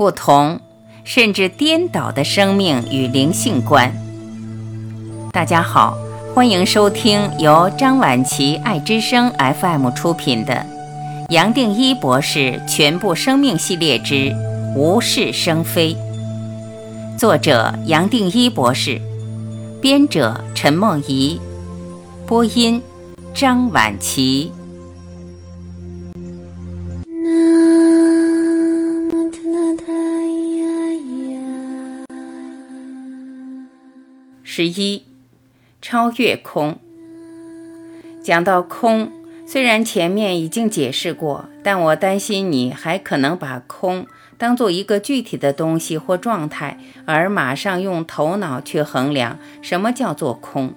不同，甚至颠倒的生命与灵性观。大家好，欢迎收听由张晚琪爱之声 FM 出品的《杨定一博士全部生命系列之无事生非》，作者杨定一博士，编者陈梦怡，播音张晚琪。十一，超越空。讲到空，虽然前面已经解释过，但我担心你还可能把空当做一个具体的东西或状态，而马上用头脑去衡量什么叫做空。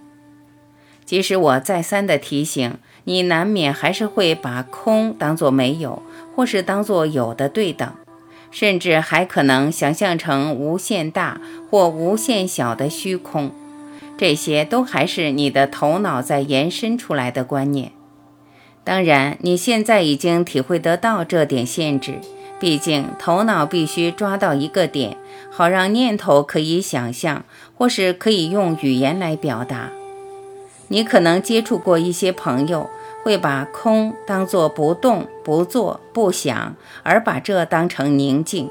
即使我再三的提醒你，难免还是会把空当作没有，或是当作有的对等，甚至还可能想象成无限大或无限小的虚空。这些都还是你的头脑在延伸出来的观念。当然，你现在已经体会得到这点限制。毕竟，头脑必须抓到一个点，好让念头可以想象，或是可以用语言来表达。你可能接触过一些朋友，会把空当作不动、不做、不想，而把这当成宁静。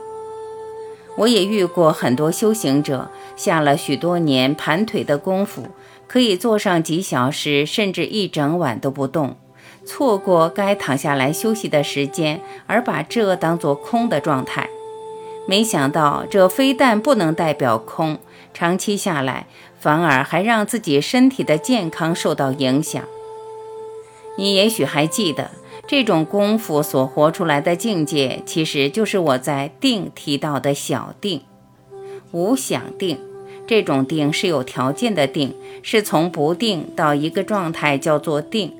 我也遇过很多修行者，下了许多年盘腿的功夫，可以坐上几小时，甚至一整晚都不动，错过该躺下来休息的时间，而把这当作空的状态。没想到，这非但不能代表空，长期下来，反而还让自己身体的健康受到影响。你也许还记得。这种功夫所活出来的境界，其实就是我在定提到的小定、无想定。这种定是有条件的定，是从不定到一个状态叫做定。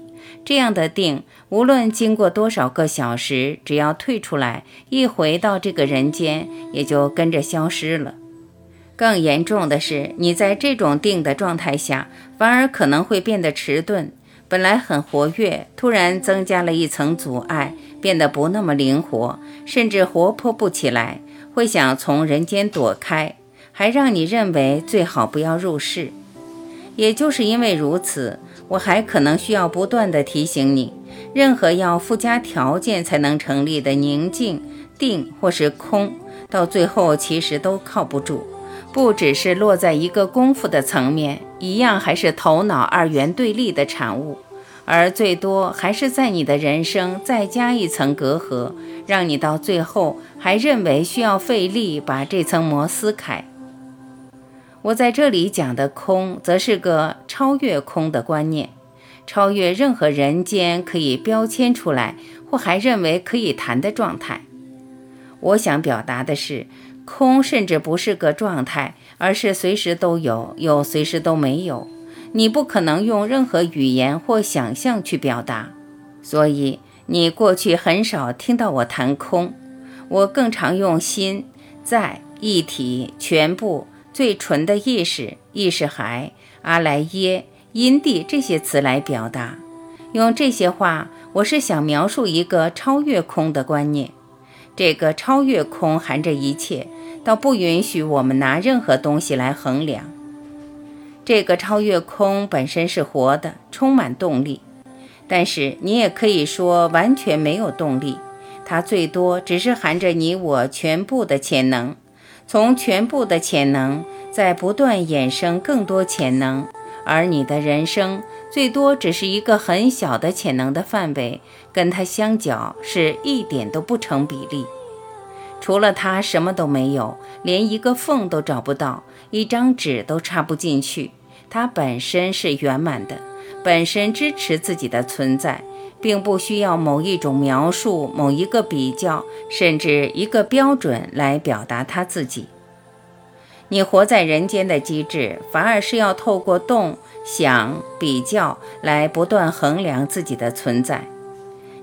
这样的定，无论经过多少个小时，只要退出来，一回到这个人间，也就跟着消失了。更严重的是，你在这种定的状态下，反而可能会变得迟钝。本来很活跃，突然增加了一层阻碍，变得不那么灵活，甚至活泼不起来，会想从人间躲开，还让你认为最好不要入世。也就是因为如此，我还可能需要不断的提醒你，任何要附加条件才能成立的宁静、定或是空，到最后其实都靠不住。不只是落在一个功夫的层面，一样还是头脑二元对立的产物，而最多还是在你的人生再加一层隔阂，让你到最后还认为需要费力把这层膜撕开。我在这里讲的空，则是个超越空的观念，超越任何人间可以标签出来或还认为可以谈的状态。我想表达的是。空甚至不是个状态，而是随时都有，又随时都没有。你不可能用任何语言或想象去表达，所以你过去很少听到我谈空。我更常用心、在、一体、全部、最纯的意识、意识海、阿莱耶、因地这些词来表达。用这些话，我是想描述一个超越空的观念。这个超越空含着一切，倒不允许我们拿任何东西来衡量。这个超越空本身是活的，充满动力，但是你也可以说完全没有动力。它最多只是含着你我全部的潜能，从全部的潜能在不断衍生更多潜能，而你的人生。最多只是一个很小的潜能的范围，跟它相较是一点都不成比例。除了它什么都没有，连一个缝都找不到，一张纸都插不进去。它本身是圆满的，本身支持自己的存在，并不需要某一种描述、某一个比较，甚至一个标准来表达它自己。你活在人间的机制，反而是要透过动。想比较来不断衡量自己的存在，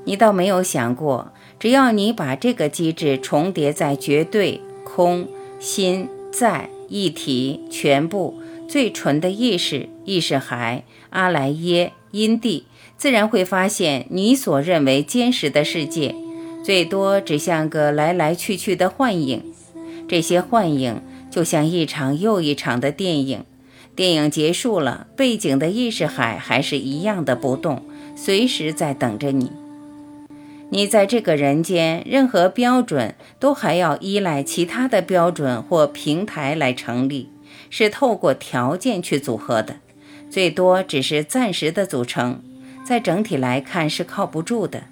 你倒没有想过，只要你把这个机制重叠在绝对空心在一体全部最纯的意识意识海阿莱耶因地，自然会发现你所认为坚实的世界，最多只像个来来去去的幻影。这些幻影就像一场又一场的电影，电影结束了，背景的意识海还是一样的不动，随时在等着你。你在这个人间，任何标准都还要依赖其他的标准或平台来成立，是透过条件去组合的，最多只是暂时的组成，在整体来看是靠不住的。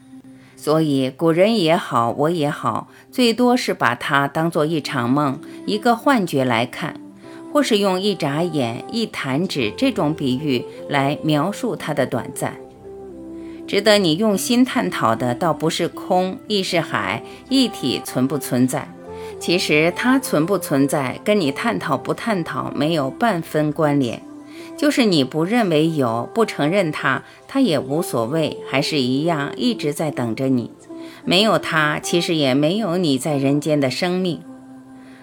所以古人也好，我也好，最多是把它当做一场梦、一个幻觉来看，或是用一眨眼、一弹指这种比喻来描述它的短暂。值得你用心探讨的，倒不是空、亦是海、一体存不存在。其实它存不存在，跟你探讨不探讨没有半分关联。就是你不认为有，不承认它，它也无所谓，还是一样一直在等着你。没有它，其实也没有你在人间的生命。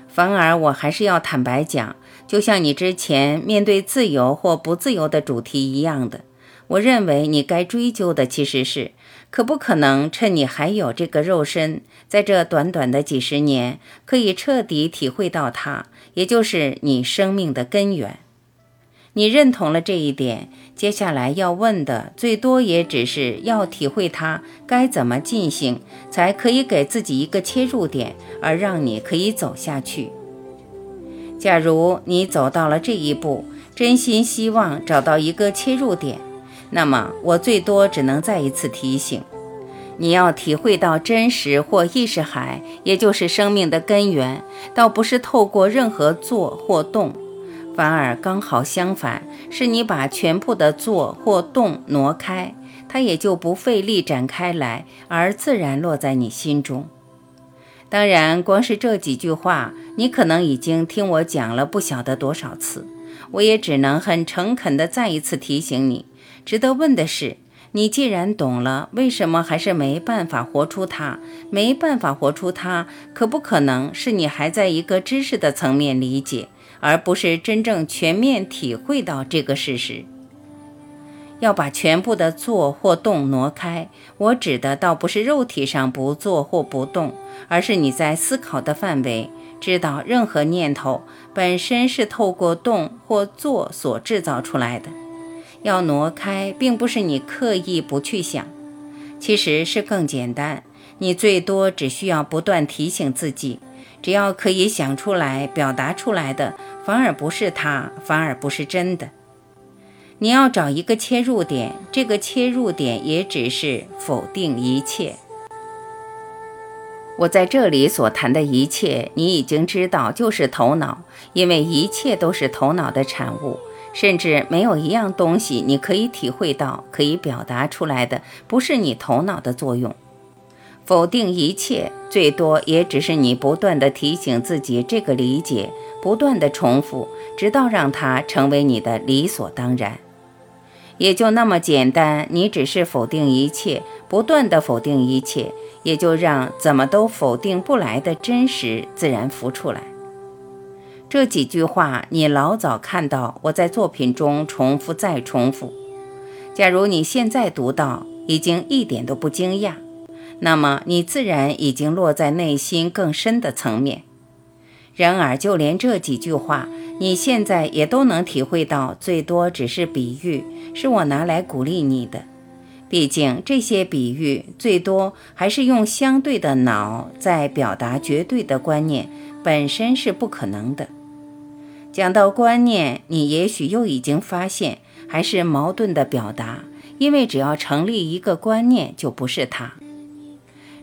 反而，我还是要坦白讲，就像你之前面对自由或不自由的主题一样的。我认为你该追究的其实是，可不可能趁你还有这个肉身，在这短短的几十年，可以彻底体会到它，也就是你生命的根源。你认同了这一点，接下来要问的最多也只是要体会它该怎么进行，才可以给自己一个切入点，而让你可以走下去。假如你走到了这一步，真心希望找到一个切入点。那么，我最多只能再一次提醒，你要体会到真实或意识海，也就是生命的根源，倒不是透过任何做或动，反而刚好相反，是你把全部的做或动挪开，它也就不费力展开来，而自然落在你心中。当然，光是这几句话，你可能已经听我讲了不晓得多少次，我也只能很诚恳地再一次提醒你。值得问的是，你既然懂了，为什么还是没办法活出它？没办法活出它，可不可能是你还在一个知识的层面理解，而不是真正全面体会到这个事实？要把全部的做或动挪开，我指的倒不是肉体上不做或不动，而是你在思考的范围，知道任何念头本身是透过动或做所制造出来的。要挪开，并不是你刻意不去想，其实是更简单。你最多只需要不断提醒自己，只要可以想出来、表达出来的，反而不是它，反而不是真的。你要找一个切入点，这个切入点也只是否定一切。我在这里所谈的一切，你已经知道，就是头脑，因为一切都是头脑的产物。甚至没有一样东西你可以体会到、可以表达出来的，不是你头脑的作用。否定一切，最多也只是你不断的提醒自己这个理解，不断的重复，直到让它成为你的理所当然。也就那么简单，你只是否定一切，不断的否定一切，也就让怎么都否定不来的真实自然浮出来。这几句话，你老早看到我在作品中重复再重复。假如你现在读到已经一点都不惊讶，那么你自然已经落在内心更深的层面。然而，就连这几句话，你现在也都能体会到，最多只是比喻，是我拿来鼓励你的。毕竟这些比喻，最多还是用相对的脑在表达绝对的观念，本身是不可能的。讲到观念，你也许又已经发现还是矛盾的表达，因为只要成立一个观念，就不是它，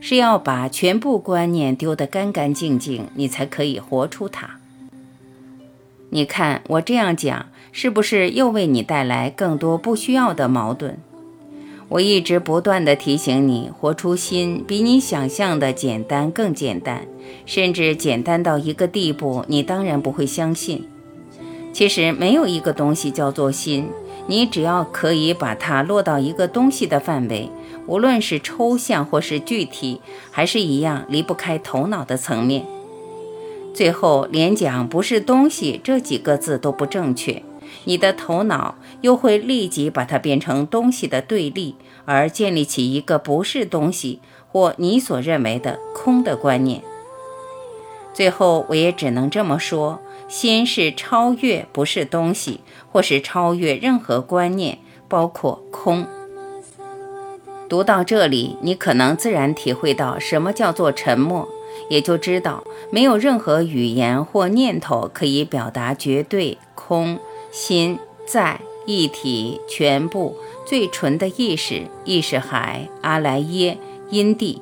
是要把全部观念丢得干干净净，你才可以活出它。你看我这样讲，是不是又为你带来更多不需要的矛盾？我一直不断地提醒你，活出心比你想象的简单更简单，甚至简单到一个地步，你当然不会相信。其实没有一个东西叫做心，你只要可以把它落到一个东西的范围，无论是抽象或是具体，还是一样离不开头脑的层面。最后连讲不是东西这几个字都不正确，你的头脑又会立即把它变成东西的对立，而建立起一个不是东西或你所认为的空的观念。最后，我也只能这么说：心是超越，不是东西，或是超越任何观念，包括空。读到这里，你可能自然体会到什么叫做沉默，也就知道没有任何语言或念头可以表达绝对空、心在一体、全部最纯的意识、意识海、阿莱耶、因地。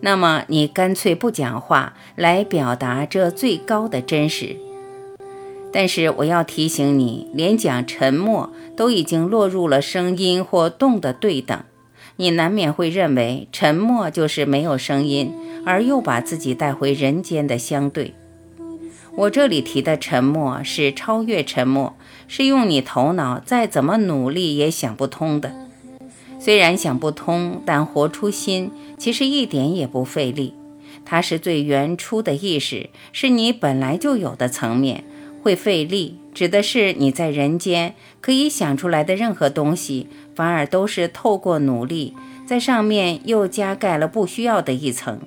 那么你干脆不讲话来表达这最高的真实。但是我要提醒你，连讲沉默都已经落入了声音或动的对等，你难免会认为沉默就是没有声音，而又把自己带回人间的相对。我这里提的沉默是超越沉默，是用你头脑再怎么努力也想不通的。虽然想不通，但活出心其实一点也不费力。它是最原初的意识，是你本来就有的层面。会费力，指的是你在人间可以想出来的任何东西，反而都是透过努力，在上面又加盖了不需要的一层。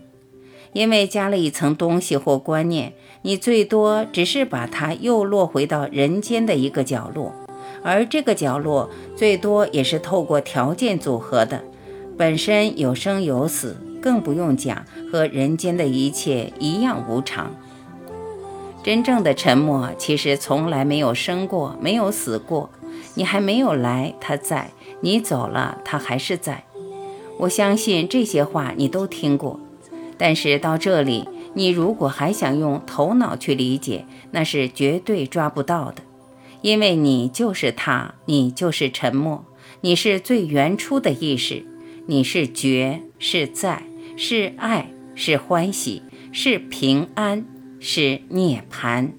因为加了一层东西或观念，你最多只是把它又落回到人间的一个角落。而这个角落最多也是透过条件组合的，本身有生有死，更不用讲和人间的一切一样无常。真正的沉默其实从来没有生过，没有死过。你还没有来，它在；你走了，它还是在。我相信这些话你都听过，但是到这里，你如果还想用头脑去理解，那是绝对抓不到的。因为你就是他，你就是沉默，你是最原初的意识，你是觉，是在，是爱，是欢喜，是平安，是涅槃。